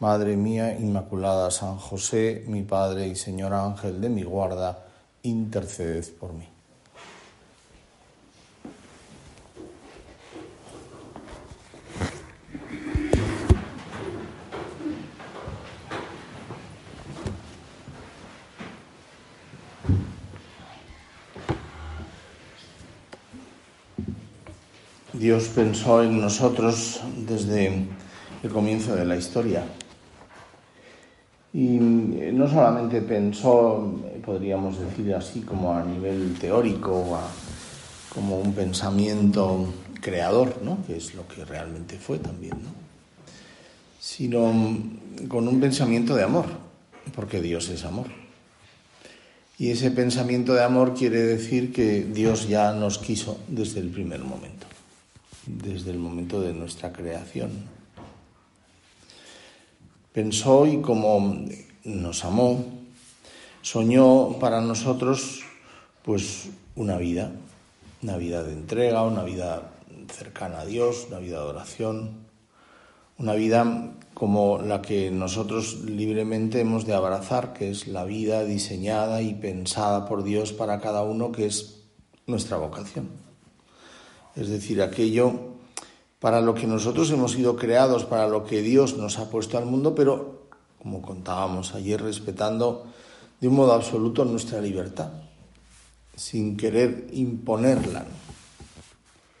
Madre mía Inmaculada, San José, mi Padre y Señor Ángel de mi guarda, interceded por mí. Dios pensó en nosotros desde el comienzo de la historia. Y eh, no solamente pensó, podríamos decir así, como a nivel teórico, como un pensamiento creador, ¿no? que es lo que realmente fue también, ¿no? sino con un pensamiento de amor, porque Dios es amor. Y ese pensamiento de amor quiere decir que Dios ya nos quiso desde el primer momento, desde el momento de nuestra creación pensó y como nos amó, soñó para nosotros pues una vida, una vida de entrega, una vida cercana a Dios, una vida de oración, una vida como la que nosotros libremente hemos de abrazar, que es la vida diseñada y pensada por Dios para cada uno, que es nuestra vocación. Es decir, aquello para lo que nosotros hemos sido creados, para lo que Dios nos ha puesto al mundo, pero, como contábamos ayer, respetando de un modo absoluto nuestra libertad, sin querer imponerla,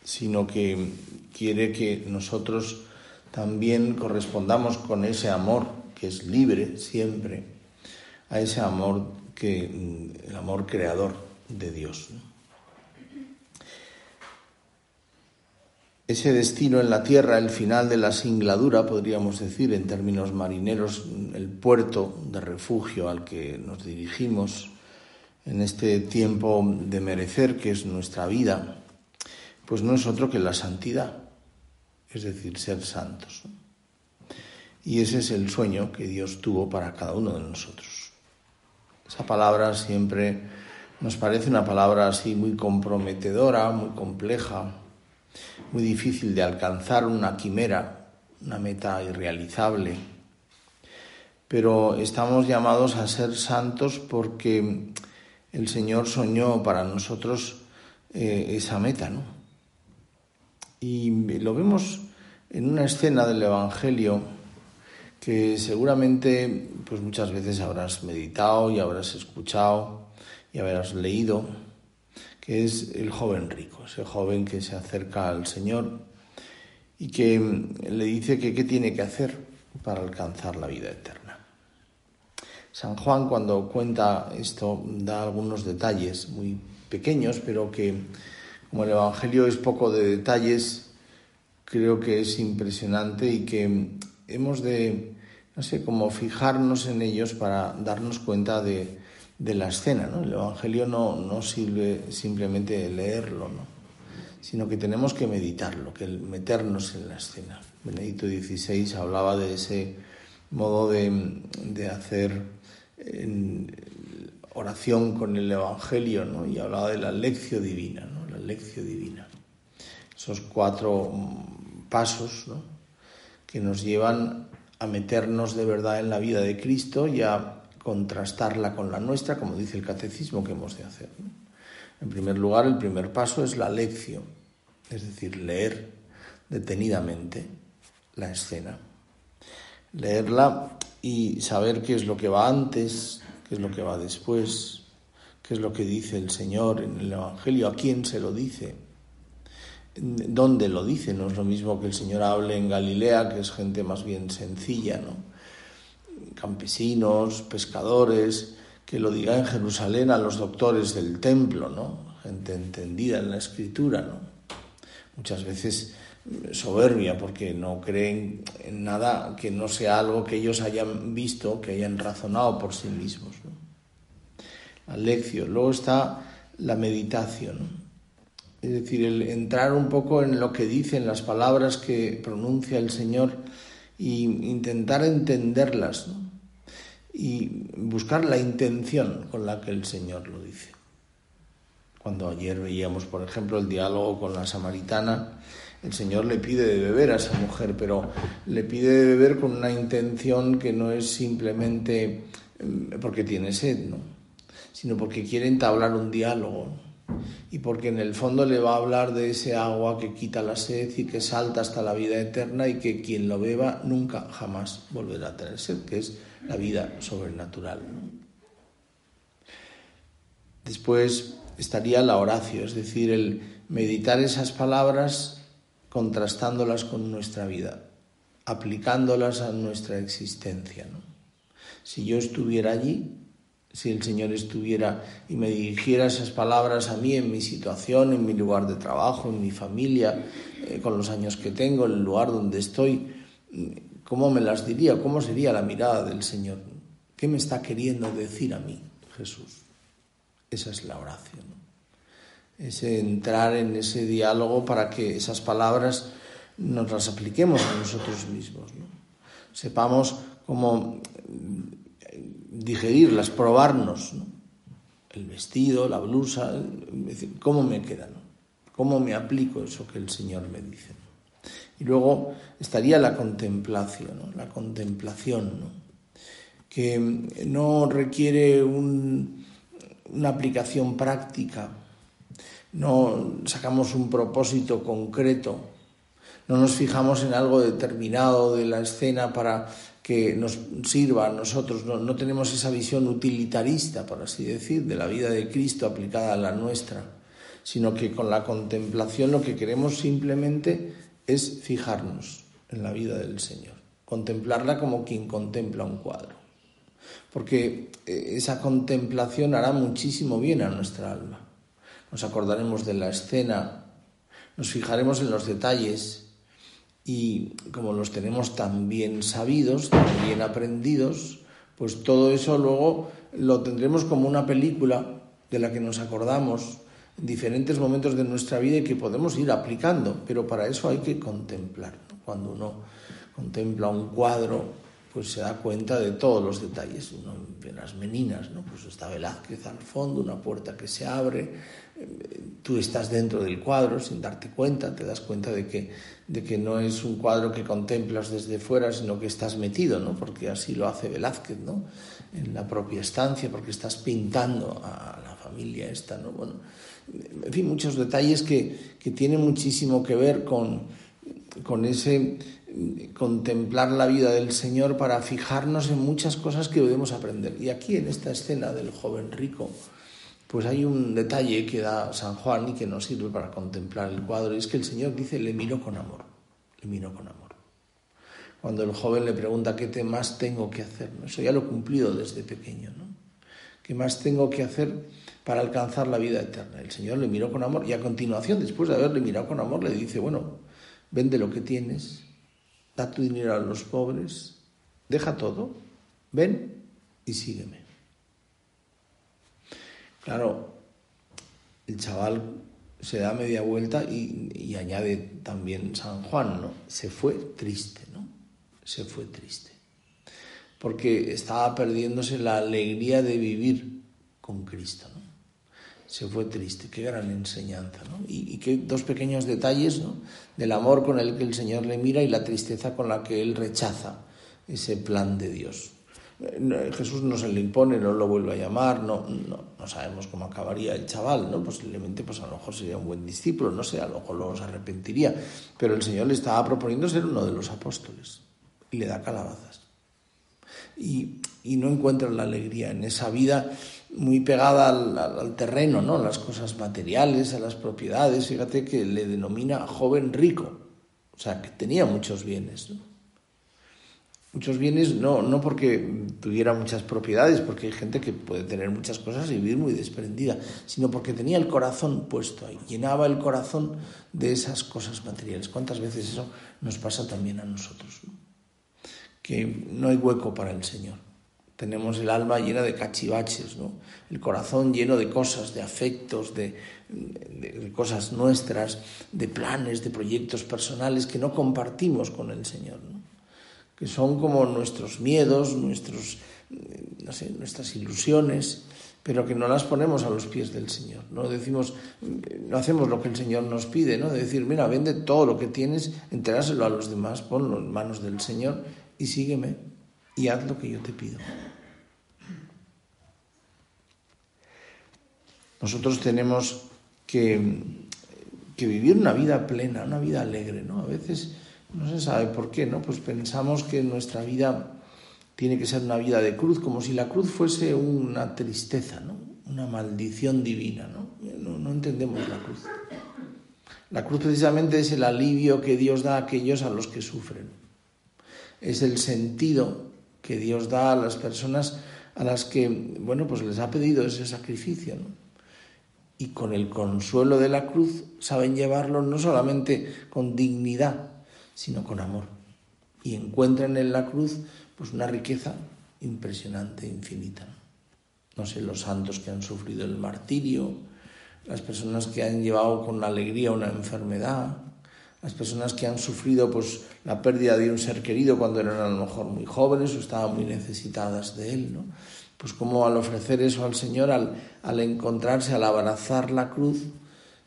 sino que quiere que nosotros también correspondamos con ese amor que es libre siempre, a ese amor que el amor creador de Dios. Ese destino en la tierra, el final de la singladura, podríamos decir en términos marineros, el puerto de refugio al que nos dirigimos en este tiempo de merecer que es nuestra vida, pues no es otro que la santidad, es decir, ser santos. Y ese es el sueño que Dios tuvo para cada uno de nosotros. Esa palabra siempre nos parece una palabra así muy comprometedora, muy compleja, muy difícil de alcanzar, una quimera, una meta irrealizable. Pero estamos llamados a ser santos porque el Señor soñó para nosotros eh, esa meta, ¿no? Y lo vemos en una escena del Evangelio que seguramente pues muchas veces habrás meditado y habrás escuchado y habrás leído es el joven rico, ese joven que se acerca al Señor y que le dice que qué tiene que hacer para alcanzar la vida eterna. San Juan cuando cuenta esto da algunos detalles muy pequeños, pero que como el Evangelio es poco de detalles, creo que es impresionante y que hemos de, no sé, como fijarnos en ellos para darnos cuenta de, de la escena. ¿no? El Evangelio no, no sirve simplemente leerlo, ¿no? sino que tenemos que meditarlo, que meternos en la escena. Benedicto XVI hablaba de ese modo de, de hacer oración con el Evangelio ¿no? y hablaba de la lección divina, ¿no? la lección divina. Esos cuatro pasos ¿no? que nos llevan a meternos de verdad en la vida de Cristo y a contrastarla con la nuestra, como dice el catecismo que hemos de hacer. En primer lugar, el primer paso es la lección, es decir, leer detenidamente la escena. Leerla y saber qué es lo que va antes, qué es lo que va después, qué es lo que dice el Señor en el Evangelio, a quién se lo dice, dónde lo dice. No es lo mismo que el Señor hable en Galilea, que es gente más bien sencilla, ¿no? Campesinos, pescadores, que lo diga en Jerusalén a los doctores del templo, ¿no? Gente entendida en la escritura, ¿no? Muchas veces soberbia porque no creen en nada que no sea algo que ellos hayan visto, que hayan razonado por sí mismos. Lección. Luego está la meditación. Es decir, el entrar un poco en lo que dicen las palabras que pronuncia el Señor e intentar entenderlas y buscar la intención con la que el Señor lo dice. Cuando ayer veíamos, por ejemplo, el diálogo con la samaritana, el Señor le pide de beber a esa mujer, pero le pide de beber con una intención que no es simplemente mm, porque tiene sed, ¿no? sino porque quiere entablar un diálogo y porque en el fondo le va a hablar de ese agua que quita la sed y que salta hasta la vida eterna y que quien lo beba nunca jamás volverá a tener sed, que es la vida sobrenatural. Después estaría la oración, es decir, el meditar esas palabras contrastándolas con nuestra vida, aplicándolas a nuestra existencia. Si yo estuviera allí, si el Señor estuviera y me dirigiera esas palabras a mí en mi situación, en mi lugar de trabajo, en mi familia, eh, con los años que tengo, en el lugar donde estoy, ¿cómo me las diría? ¿Cómo sería la mirada del Señor? ¿Qué me está queriendo decir a mí Jesús? Esa es la oración. Ese entrar en ese diálogo para que esas palabras nos las apliquemos a nosotros mismos. Sepamos cómo digerirlas, probarnos, el vestido, la blusa, cómo me queda, cómo me aplico eso que el Señor me dice. Y luego estaría la contemplación, la contemplación, que no requiere una aplicación práctica, no sacamos un propósito concreto, no nos fijamos en algo determinado de la escena para que nos sirva a nosotros, no, tenemos esa visión utilitarista, por así decir, de la vida de Cristo aplicada a la nuestra, sino que con la contemplación lo que queremos simplemente es fijarnos en la vida del Señor, contemplarla como quien contempla un cuadro, porque eh, esa contemplación hará muchísimo bien a nuestra alma. Nos acordaremos de la escena, nos fijaremos en los detalles, y como los tenemos tan bien sabidos, tan bien aprendidos, pues todo eso luego lo tendremos como una película de la que nos acordamos en diferentes momentos de nuestra vida y que podemos ir aplicando, pero para eso hay que contemplar. Cuando uno contempla un cuadro, pues se da cuenta de todos los detalles. Uno las meninas, ¿no? pues está Velázquez al fondo, una puerta que se abre, tú estás dentro del cuadro sin darte cuenta, te das cuenta de que, de que no es un cuadro que contemplas desde fuera, sino que estás metido, ¿no? porque así lo hace Velázquez, ¿no? en la propia estancia, porque estás pintando a la familia esta. ¿no? Bueno, en fin, muchos detalles que, que tienen muchísimo que ver con, con ese contemplar la vida del Señor para fijarnos en muchas cosas que debemos aprender. Y aquí en esta escena del joven rico, pues hay un detalle que da San Juan y que nos sirve para contemplar el cuadro, y es que el Señor dice, le miro con amor, le miro con amor. Cuando el joven le pregunta qué más tengo que hacer, eso ya lo he cumplido desde pequeño, ¿no? ¿Qué más tengo que hacer para alcanzar la vida eterna? El Señor le miró con amor y a continuación, después de haberle mirado con amor, le dice, bueno, vende lo que tienes, da tu dinero a los pobres, deja todo, ven y sígueme. Claro, el chaval se da media vuelta y, añade también San Juan, ¿no? Se fue triste, ¿no? Se fue triste. Porque estaba perdiéndose la alegría de vivir con Cristo, ¿no? Se fue triste, qué gran enseñanza, ¿no? Y, y qué dos pequeños detalles, ¿no? Del amor con el que el Señor le mira y la tristeza con la que él rechaza ese plan de Dios. Jesús no se le impone, no lo vuelve a llamar, no, no, sabemos cómo acabaría el chaval, ¿no? Posiblemente, pues a lo mejor sería un buen discípulo, no sé, a lo mejor luego se arrepentiría, pero el Señor le estaba proponiendo ser uno de los apóstoles y le da calabazas. Y, no encuentra la alegría en esa vida muy pegada al, terreno, ¿no? Las cosas materiales, a las propiedades, fíjate que le denomina joven rico, o sea, que tenía muchos bienes, ¿no? Muchos bienes, no, no porque tuviera muchas propiedades, porque hay gente que puede tener muchas cosas y vivir muy desprendida, sino porque tenía el corazón puesto ahí, llenaba el corazón de esas cosas materiales. ¿Cuántas veces eso nos pasa también a nosotros? Que no hay hueco para el Señor, tenemos el alma llena de cachivaches, ¿no? el corazón lleno de cosas, de afectos, de, cosas nuestras, de planes, de proyectos personales que no compartimos con el Señor, que son como nuestros miedos, nuestros, no sé, nuestras ilusiones, pero que no las ponemos a los pies del Señor. No decimos, no hacemos lo que el Señor nos pide, ¿no? De decir, mira, vende todo lo que tienes, entregáselo a los demás, ponlo en manos del Señor y sígueme y haz lo que yo te pido. Nosotros tenemos que, vivir una vida plena, una vida alegre, ¿no? A veces no se sabe por qué, ¿no? Pues pensamos que nuestra vida tiene que ser una vida de cruz, como si la cruz fuese una tristeza, ¿no? Una maldición divina, ¿no? No, entendemos la cruz. La cruz precisamente es el alivio que Dios da a aquellos a los que sufren. Es el sentido que Dios da a las personas a las que, bueno, pues les ha pedido ese sacrificio, ¿no? y con el consuelo de la cruz saben llevarlo no solamente con dignidad, sino con amor. Y encuentran en la cruz pues una riqueza impresionante, infinita. No sé, los santos que han sufrido el martirio, las personas que han llevado con alegría una enfermedad, las personas que han sufrido pues la pérdida de un ser querido cuando eran a lo mejor muy jóvenes o estaban muy necesitadas de él, ¿no? pues como al ofrecer eso al Señor, al, al encontrarse, al abrazar la cruz,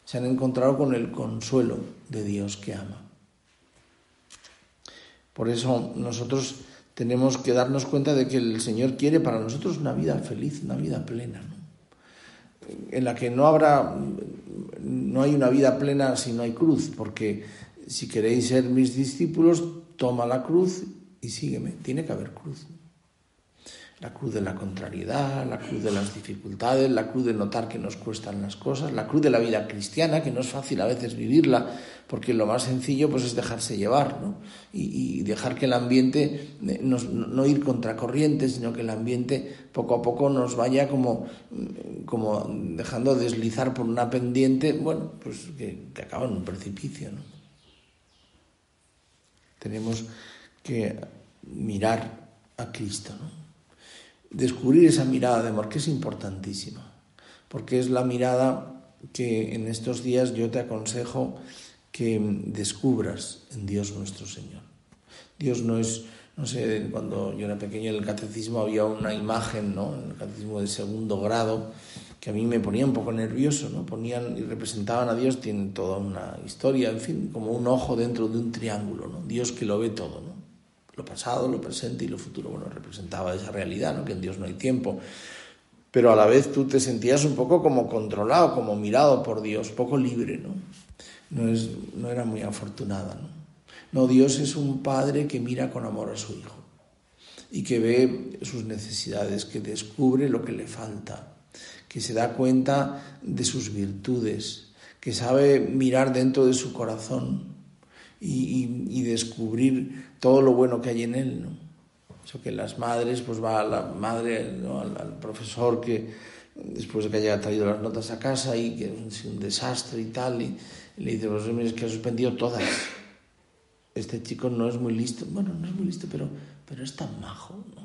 se han encontrado con el consuelo de Dios que ama. Por eso nosotros tenemos que darnos cuenta de que el Señor quiere para nosotros una vida feliz, una vida plena, en la que no habrá, no hay una vida plena si no hay cruz, porque si queréis ser mis discípulos, toma la cruz y sígueme, tiene que haber cruz la cruz de la contrariedad, la cruz de las dificultades, la cruz de notar que nos cuestan las cosas, la cruz de la vida cristiana, que no es fácil a veces vivirla, porque lo más sencillo pues es dejarse llevar, ¿no? Y, dejar que el ambiente, eh, no, ir contracorriente, sino que el ambiente poco a poco nos vaya como, mm, como dejando deslizar por una pendiente, bueno, pues que, que acaba en un precipicio, ¿no? Tenemos que mirar a Cristo, ¿no? Descubrir esa mirada de amor, que es importantísima, porque es la mirada que en estos días yo te aconsejo que descubras en Dios nuestro Señor. Dios no es, no sé, cuando yo era pequeño en el catecismo había una imagen, ¿no? En el catecismo de segundo grado, que a mí me ponía un poco nervioso, ¿no? Ponían y representaban a Dios, tienen toda una historia, en fin, como un ojo dentro de un triángulo, ¿no? Dios que lo ve todo, ¿no? Lo pasado, lo presente y lo futuro. Bueno, representaba esa realidad, ¿no? que en Dios no hay tiempo. Pero a la vez tú te sentías un poco como controlado, como mirado por Dios, poco libre, ¿no? No, es, no era muy afortunada, ¿no? No, Dios es un padre que mira con amor a su hijo y que ve sus necesidades, que descubre lo que le falta, que se da cuenta de sus virtudes, que sabe mirar dentro de su corazón y, descubrir todo lo bueno que hay en él. ¿no? Eso que las madres, pues va a la madre, al, profesor que después de que haya traído las notas a casa y que es un desastre y tal, y, le dice, los es que ha suspendido todas. Este chico no es muy listo. Bueno, no es muy listo, pero, pero es tan majo, ¿no?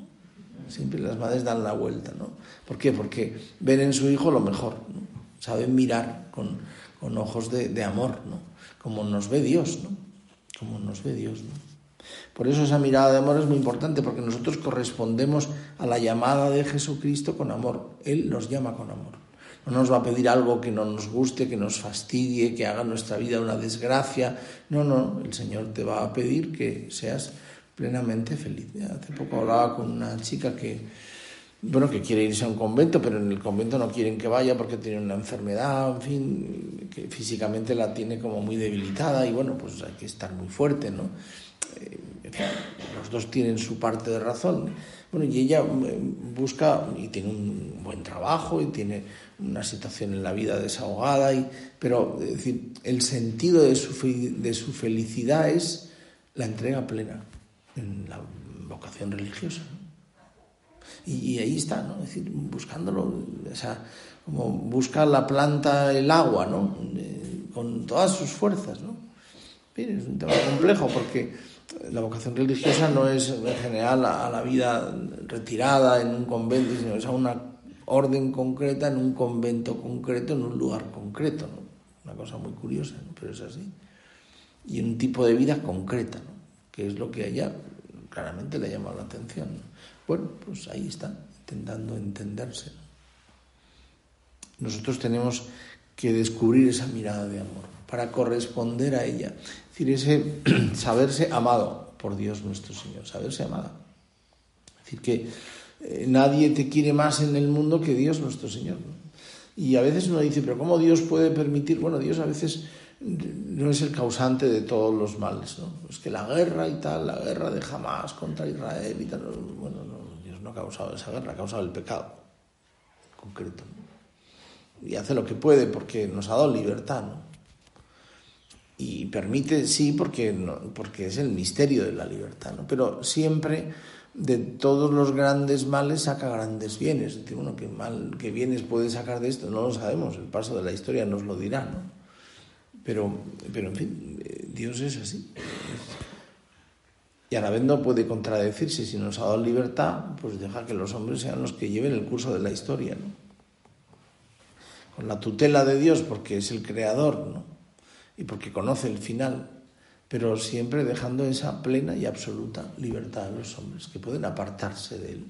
Siempre las madres dan la vuelta, ¿no? ¿Por qué? Porque ven en su hijo lo mejor, ¿no? Saben mirar con, con ojos de, de amor, ¿no? Como nos ve Dios, ¿no? Como nos ve Dios. ¿no? Por eso esa mirada de amor es muy importante, porque nosotros correspondemos a la llamada de Jesucristo con amor. Él nos llama con amor. No nos va a pedir algo que no nos guste, que nos fastidie, que haga nuestra vida una desgracia. No, no, el Señor te va a pedir que seas plenamente feliz. Hace poco hablaba con una chica que, bueno, que quiere irse a un convento, pero en el convento no quieren que vaya porque tiene una enfermedad, en fin, que físicamente la tiene como muy debilitada y bueno, pues hay que estar muy fuerte, ¿no? Eh, los dos tienen su parte de razón. Bueno, y ella eh, busca y tiene un buen trabajo y tiene una situación en la vida desahogada, y, pero decir, el sentido de su, de su felicidad es la entrega plena en la vocación religiosa. Y, ahí está, ¿no? Es decir, buscándolo, o sea, como busca la planta el agua, ¿no? con todas sus fuerzas, ¿no? es un tema complejo porque la vocación religiosa no es en general a, la vida retirada en un convento, sino es a una orden concreta en un convento concreto, en un lugar concreto. Una cosa muy curiosa, pero es así. Y un tipo de vida concreta, que es lo que a ella claramente le ha llamado la atención. Bueno, pues ahí está, intentando entenderse. Nosotros tenemos que descubrir esa mirada de amor para corresponder a ella. Es decir, ese saberse amado por Dios nuestro Señor, saberse amada. Es decir, que eh, nadie te quiere más en el mundo que Dios nuestro Señor. Y a veces uno dice, pero ¿cómo Dios puede permitir? Bueno, Dios a veces no es el causante de todos los males, ¿no? Es que la guerra y tal, la guerra de Hamas contra Israel y tal, bueno, Dios no ha causado esa guerra, ha causado el pecado concreto. Y hace lo que puede porque nos ha dado libertad, ¿no? Y permite, sí, porque, porque es el misterio de la libertad, ¿no? Pero siempre de todos los grandes males saca grandes bienes. Bueno, ¿qué, mal, qué bienes puede sacar de esto? No lo sabemos, el paso de la historia nos lo dirá, ¿no? Pero, pero en fin, Dios es así. Y a la vez no puede contradecirse. Si nos ha dado libertad, pues deja que los hombres sean los que lleven el curso de la historia, ¿no? Con la tutela de Dios, porque es el creador, ¿no? Y porque conoce el final, pero siempre dejando esa plena y absoluta libertad a los hombres, que pueden apartarse de él.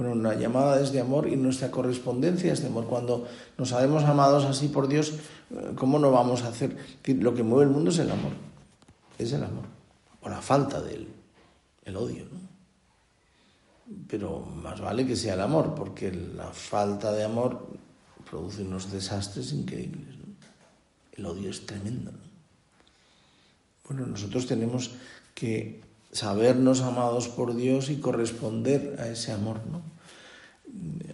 Bueno, una llamada es de amor y nuestra correspondencia es de amor. Cuando nos sabemos amados así por Dios, eh, ¿cómo no vamos a hacer? Lo que mueve el mundo es el amor. Es el amor. O la falta de él. El odio, ¿no? Pero más vale que sea el amor, porque la falta de amor produce unos desastres increíbles. El odio es tremendo. Bueno, nosotros tenemos que sabernos amados por Dios y corresponder a ese amor, ¿no?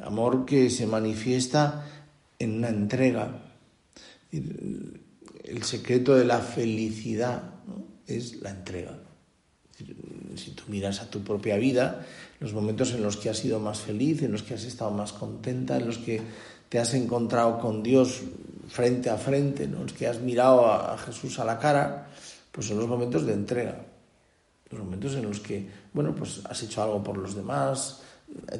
Amor que se manifiesta en una entrega. El secreto de la felicidad es la entrega. Si tú miras a tu propia vida, los momentos en los que has sido más feliz, en los que has estado más contenta, en los que te has encontrado con Dios frente a frente, en los que has mirado a Jesús a la cara, pues son los momentos de entrega los momentos en los que, bueno, pues has hecho algo por los demás,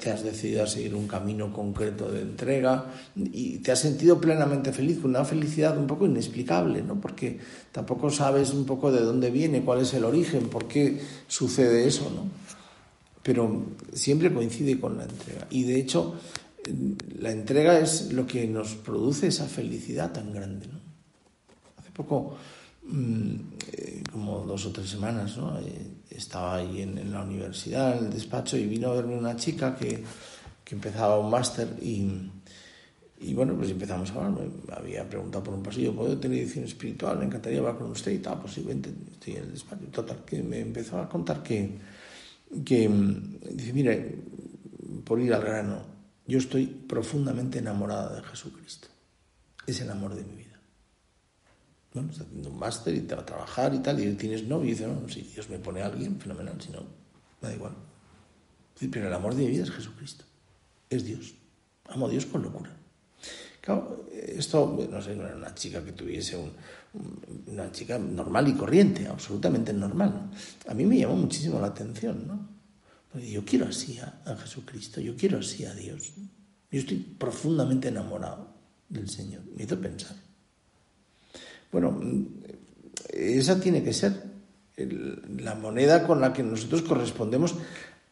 te has decidido a seguir un camino concreto de entrega y te has sentido plenamente feliz, con una felicidad un poco inexplicable, ¿no? Porque tampoco sabes un poco de dónde viene, cuál es el origen, por qué sucede eso, ¿no? Pero siempre coincide con la entrega. Y de hecho, la entrega es lo que nos produce esa felicidad tan grande, ¿no? Hace poco como dos o tres semanas, ¿no? Eh, estaba ahí en, la universidad, en el despacho, y vino a verme una chica que, que empezaba un máster y, y, bueno, pues empezamos a hablar. Me había preguntado por un pasillo, ¿puedo tener edición espiritual? Me encantaría hablar con usted y tal, pues estoy en el despacho. Total, que me empezó a contar que, que dice, mire, por ir al grano, yo estoy profundamente enamorada de Jesucristo. Es el amor de mi vida bueno, está haciendo un máster y te va a trabajar y tal, y tienes novio y dice, no, si Dios me pone a alguien, fenomenal, si no, da igual. Pero el amor de mi vida es Jesucristo, es Dios. Amo a Dios con locura. Claro, esto, no sé, no era una chica que tuviese un, una chica normal y corriente, absolutamente normal. A mí me llamó muchísimo la atención, ¿no? Yo quiero así a Jesucristo, yo quiero así a Dios. Yo estoy profundamente enamorado del Señor. Me hizo pensar. Bueno, esa tiene que ser la moneda con la que nosotros correspondemos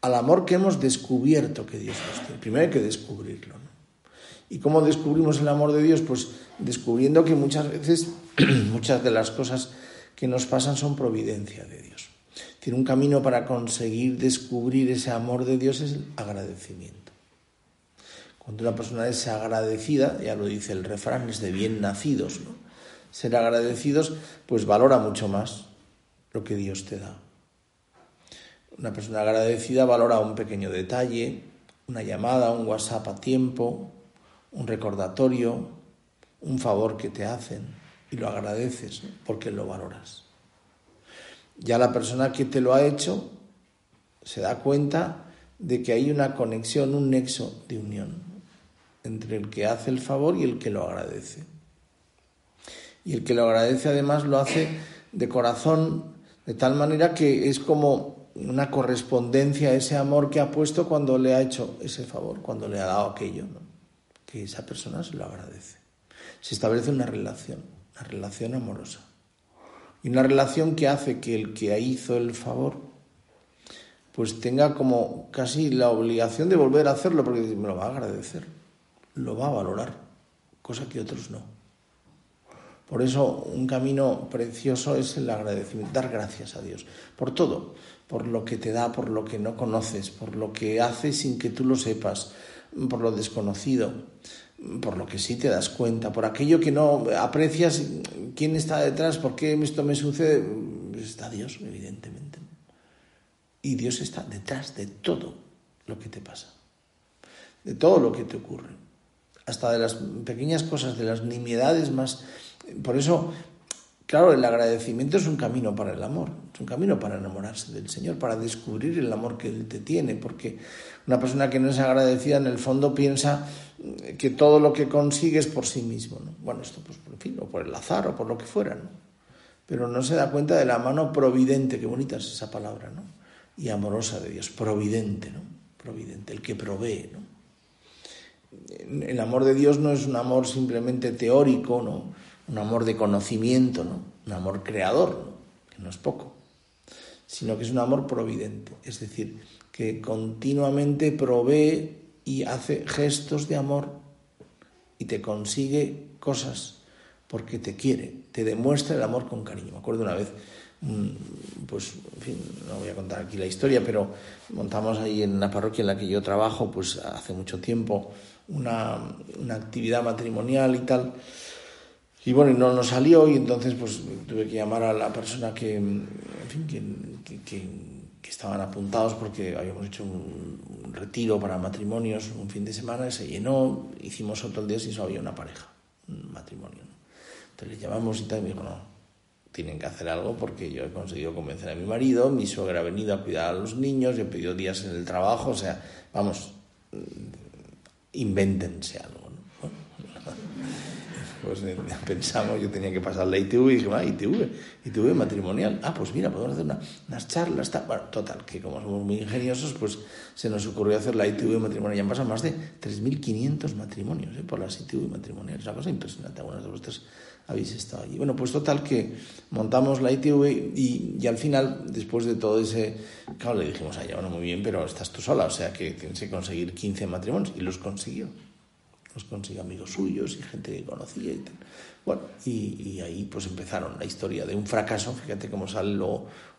al amor que hemos descubierto que Dios nos tiene. Primero hay que descubrirlo. ¿Y cómo descubrimos el amor de Dios? Pues descubriendo que muchas veces muchas de las cosas que nos pasan son providencia de Dios. Tiene un camino para conseguir descubrir ese amor de Dios es el agradecimiento. Cuando una persona es agradecida, ya lo dice el refrán, es de bien nacidos, ¿no? Ser agradecidos, pues valora mucho más lo que Dios te da. Una persona agradecida valora un pequeño detalle, una llamada, un WhatsApp a tiempo, un recordatorio, un favor que te hacen y lo agradeces porque lo valoras. Ya la persona que te lo ha hecho se da cuenta de que hay una conexión, un nexo de unión entre el que hace el favor y el que lo agradece. Y el que lo agradece además lo hace de corazón, De tal manera que es como una correspondencia a ese amor que ha puesto cuando le ha hecho ese favor, cuando le ha dado aquello, ¿no? que esa persona se lo agradece. Se establece una relación, una relación amorosa. Y una relación que hace que el que hizo el favor pues tenga como casi la obligación de volver a hacerlo porque me lo va a agradecer, lo va a valorar, cosa que otros no. Por eso un camino precioso es el agradecimiento, dar gracias a Dios por todo, por lo que te da, por lo que no conoces, por lo que hace sin que tú lo sepas, por lo desconocido, por lo que sí te das cuenta, por aquello que no aprecias, quién está detrás, por qué esto me sucede, pues está Dios, evidentemente. Y Dios está detrás de todo lo que te pasa, de todo lo que te ocurre, hasta de las pequeñas cosas, de las nimiedades más. Por eso, claro, el agradecimiento es un camino para el amor, es un camino para enamorarse del Señor, para descubrir el amor que Él te tiene, porque una persona que no es agradecida en el fondo piensa que todo lo que consigue es por sí mismo. ¿no? Bueno, esto pues, por fin, o por el azar o por lo que fuera, ¿no? Pero no se da cuenta de la mano providente, qué bonita es esa palabra, ¿no? Y amorosa de Dios, providente, ¿no? Providente, el que provee, ¿no? El amor de Dios no es un amor simplemente teórico, ¿no? Un amor de conocimiento, ¿no? Un amor creador. Que no es poco, sino que es un amor providente, es decir, que continuamente provee y hace gestos de amor y te consigue cosas porque te quiere, te demuestra el amor con cariño. Me acuerdo una vez, mm, pues, en fin, no voy a contar aquí la historia, pero montamos ahí en una parroquia en la que yo trabajo, pues hace mucho tiempo, una actividad matrimonial y tal. Y bueno, y no nos salió y entonces pues tuve que llamar a la persona que, que, estaban apuntados porque habíamos hecho un, retiro para matrimonios un fin de semana, se llenó, hicimos otro día y solo había una pareja, un matrimonio. Entonces les llamamos y tal, y me dijo, no, tienen que hacer algo porque yo he conseguido convencer a mi marido, mi suegra ha venido a cuidar a los niños, yo he pedido días en el trabajo, o sea, vamos, invéntense algo pues eh, pensamos, yo tenía que pasar la ITV y dije, ah, ITV, ITV matrimonial. Ah, pues mira, podemos hacer unas charlas. Bueno, total, que como somos muy ingeniosos, pues se nos ocurrió hacer la ITV matrimonial. Ya han pasado más de 3.500 matrimonios ¿eh? por las ITV matrimoniales. Es una cosa impresionante. Algunos de vosotros habéis estado allí. Bueno, pues total que montamos la ITV y, y, al final, después de todo ese... Claro, le dijimos a ella, bueno, muy bien, pero estás tú sola, o sea que tienes que conseguir 15 matrimonios. Y los consiguió pues consiguió amigos suyos y gente que conocía y tal. Bueno, y, ahí pues empezaron la historia de un fracaso, fíjate cómo sale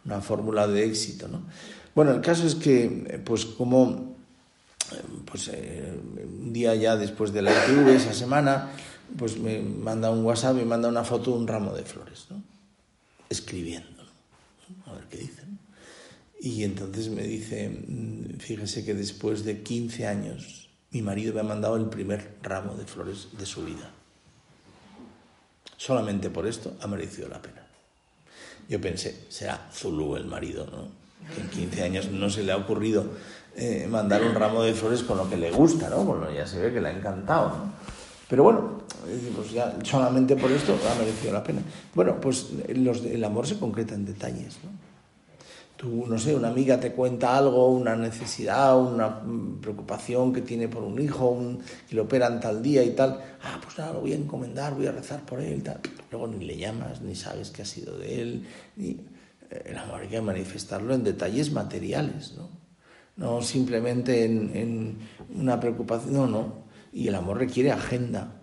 una fórmula de éxito, ¿no? Bueno, el caso es que, pues como, pues eh, un día ya después de la ITV, esa semana, pues me manda un WhatsApp, me manda una foto de un ramo de flores, ¿no? Escribiendo, ¿no? A ver qué dicen. Y entonces me dice, mm, fíjese que después de 15 años mi marido me ha mandado el primer ramo de flores de su vida. Solamente por esto ha merecido la pena. Yo pensé, será Zulu el marido, ¿no? Que en 15 años no se le ha ocurrido eh, mandar un ramo de flores con lo que le gusta, ¿no? Bueno, ya se ve que le ha encantado, ¿no? Pero bueno, ya solamente por esto ha merecido la pena. Bueno, pues el amor se concreta en detalles, ¿no? Tú, no sé, una amiga te cuenta algo, una necesidad, una preocupación que tiene por un hijo, que le operan tal día y tal, ah, pues nada, lo voy a encomendar, voy a rezar por él, tal. Luego ni le llamas, ni sabes qué ha sido de él. Eh, el amor hay que manifestarlo en detalles materiales, ¿no? No simplemente en, en una preocupación, no, no. Y el amor requiere agenda,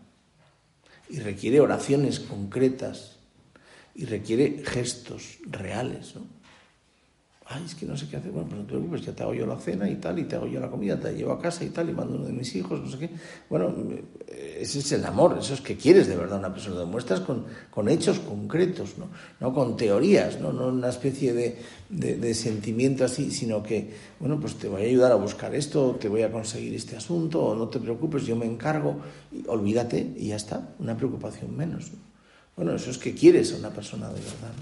y requiere oraciones concretas, y requiere gestos reales, ¿no? Ay, es que no sé qué hacer, bueno, pues no te preocupes, ya te hago yo la cena y tal, y te hago yo la comida, te la llevo a casa y tal, y mando uno de mis hijos, no sé qué. Bueno, ese es el amor, eso es que quieres de verdad una persona, lo demuestras con, con hechos concretos, ¿no? no con teorías, no, no una especie de, de, sentimiento así, sino que, bueno, pues te voy a ayudar a buscar esto, te voy a conseguir este asunto, o no te preocupes, yo me encargo, y olvídate y ya está, una preocupación menos. Bueno, eso es que quieres a una persona de verdad.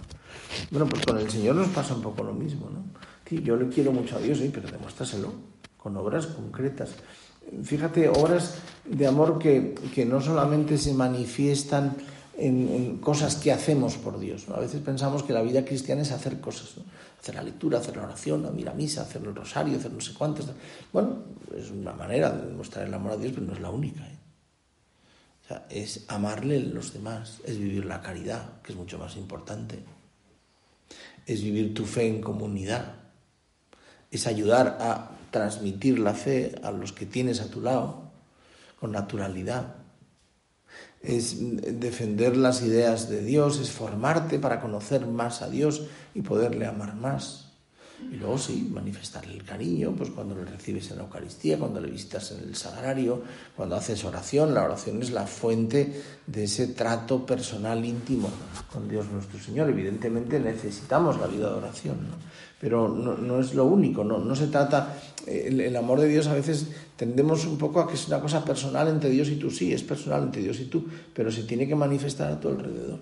Bueno, pues con el Señor nos pasa un poco lo mismo, ¿no? yo le quiero mucho a Dios, ¿sí? pero demuéstraselo con obras concretas. Fíjate, obras de amor que, que no solamente se manifiestan en, cosas que hacemos por Dios. A veces pensamos que la vida cristiana es hacer cosas, hacer la lectura, hacer la oración, ir a misa, hacer el rosario, hacer no sé cuántos. Bueno, es una manera de demostrar el amor a Dios, pero no es la única. ¿eh? Es amarle a los demás, es vivir la caridad, que es mucho más importante. Es vivir tu fe en comunidad, es ayudar a transmitir la fe a los que tienes a tu lado con naturalidad. Es defender las ideas de Dios, es formarte para conocer más a Dios y poderle amar más. Y luego sí, manifestarle el cariño, pues cuando le recibes en la Eucaristía, cuando le visitas en el sagrario, cuando haces oración. La oración es la fuente de ese trato personal íntimo con Dios nuestro Señor. Evidentemente necesitamos la vida de oración, pero no, es lo único, no, no se trata, el, el, amor de Dios a veces tendemos un poco a que es una cosa personal entre Dios y tú, sí, es personal entre Dios y tú, pero se tiene que manifestar a tu alrededor.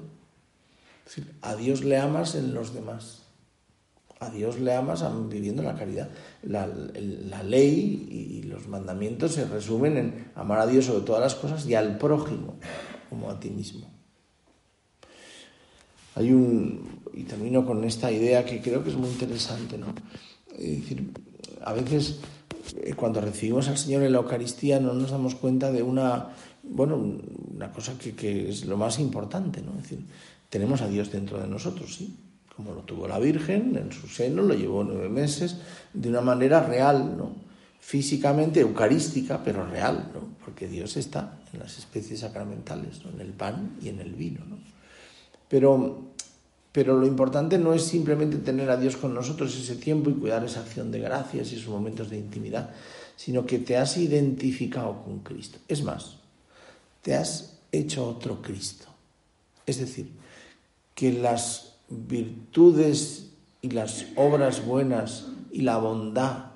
Decir, a Dios le amas en los demás a Dios le amas viviendo la caridad. La, ley y los mandamientos se resumen en amar a Dios sobre todas las cosas y al prójimo como a ti mismo. Hay un, y termino con esta idea que creo que es muy interesante, ¿no? Es decir, a veces eh, cuando recibimos al Señor en la Eucaristía no nos damos cuenta de una, bueno, una cosa que, que es lo más importante, ¿no? Es decir, tenemos a Dios dentro de nosotros, sí, como lo tuvo la Virgen en su seno, lo llevó nueve meses, de una manera real, ¿no? físicamente eucarística, pero real, ¿no? porque Dios está en las especies sacramentales, ¿no? en el pan y en el vino. ¿no? Pero, pero lo importante no es simplemente tener a Dios con nosotros ese tiempo y cuidar esa acción de gracias y esos momentos de intimidad, sino que te has identificado con Cristo. Es más, te has hecho otro Cristo. Es decir, que las virtudes y las obras buenas y la bondad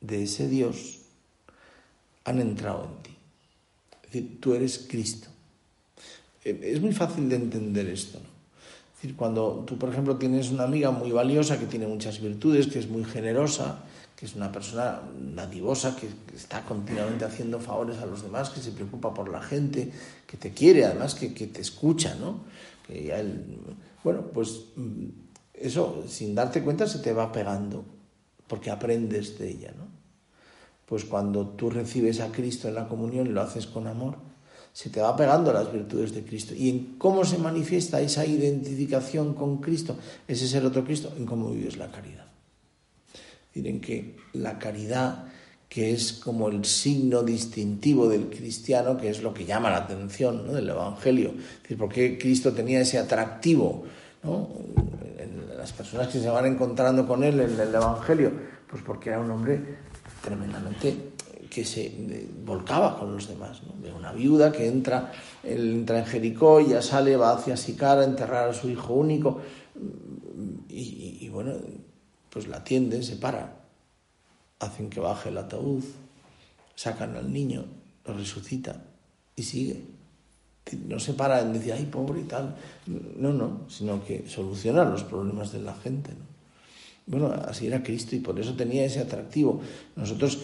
de ese Dios han entrado en ti. Es decir, tú eres Cristo. Eh, es muy fácil de entender esto. ¿no? Es decir, cuando tú, por ejemplo, tienes una amiga muy valiosa que tiene muchas virtudes, que es muy generosa, que es una persona nativosa, que está continuamente haciendo favores a los demás, que se preocupa por la gente, que te quiere, además que, te escucha, ¿no? Bueno, pues mm, eso sin darte cuenta se te va pegando, porque aprendes de ella, ¿no? Pues cuando tú recibes a Cristo en la comunión y lo haces con amor, se te va pegando las virtudes de Cristo. ¿Y en cómo se manifiesta esa identificación con Cristo, ese ser otro Cristo? En cómo vives la caridad. Miren que la caridad, que es como el signo distintivo del cristiano, que es lo que llama la atención del Evangelio. Es decir, ¿por qué Cristo tenía ese atractivo ¿no? las personas que se van encontrando con él en el Evangelio? Pues porque era un hombre tremendamente que se volcaba con los demás. ¿no? Una viuda que entra, entra en Jericó, ya sale, va hacia Sicar a enterrar a su hijo único. Y, y bueno, pues la atienden, se paran, hacen que baje el ataúd, sacan al niño, lo resucitan y sigue. No se para en decir, ay, pobre y tal. No, no, sino que solucionan los problemas de la gente. Bueno, así era Cristo y por eso tenía ese atractivo. Nosotros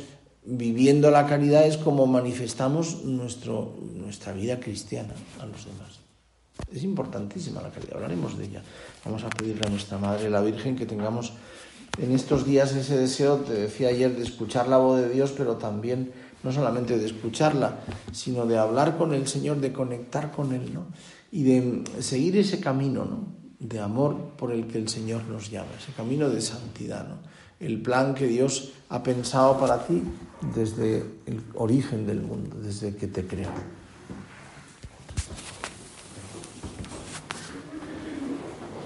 viviendo la caridad es como manifestamos nuestro, nuestra vida cristiana a los demás. Es importantísima la caridad, hablaremos de ella. Vamos a pedirle a nuestra Madre, la Virgen, que tengamos en estos días ese deseo, te decía ayer, de escuchar la voz de Dios, pero también no solamente de escucharla, sino de hablar con el Señor, de conectar con Él, ¿no? Y de seguir ese camino, ¿no? De amor por el que el Señor nos llama, ese camino de santidad, ¿no? El plan que Dios ha pensado para ti desde el origen del mundo, desde que te creó.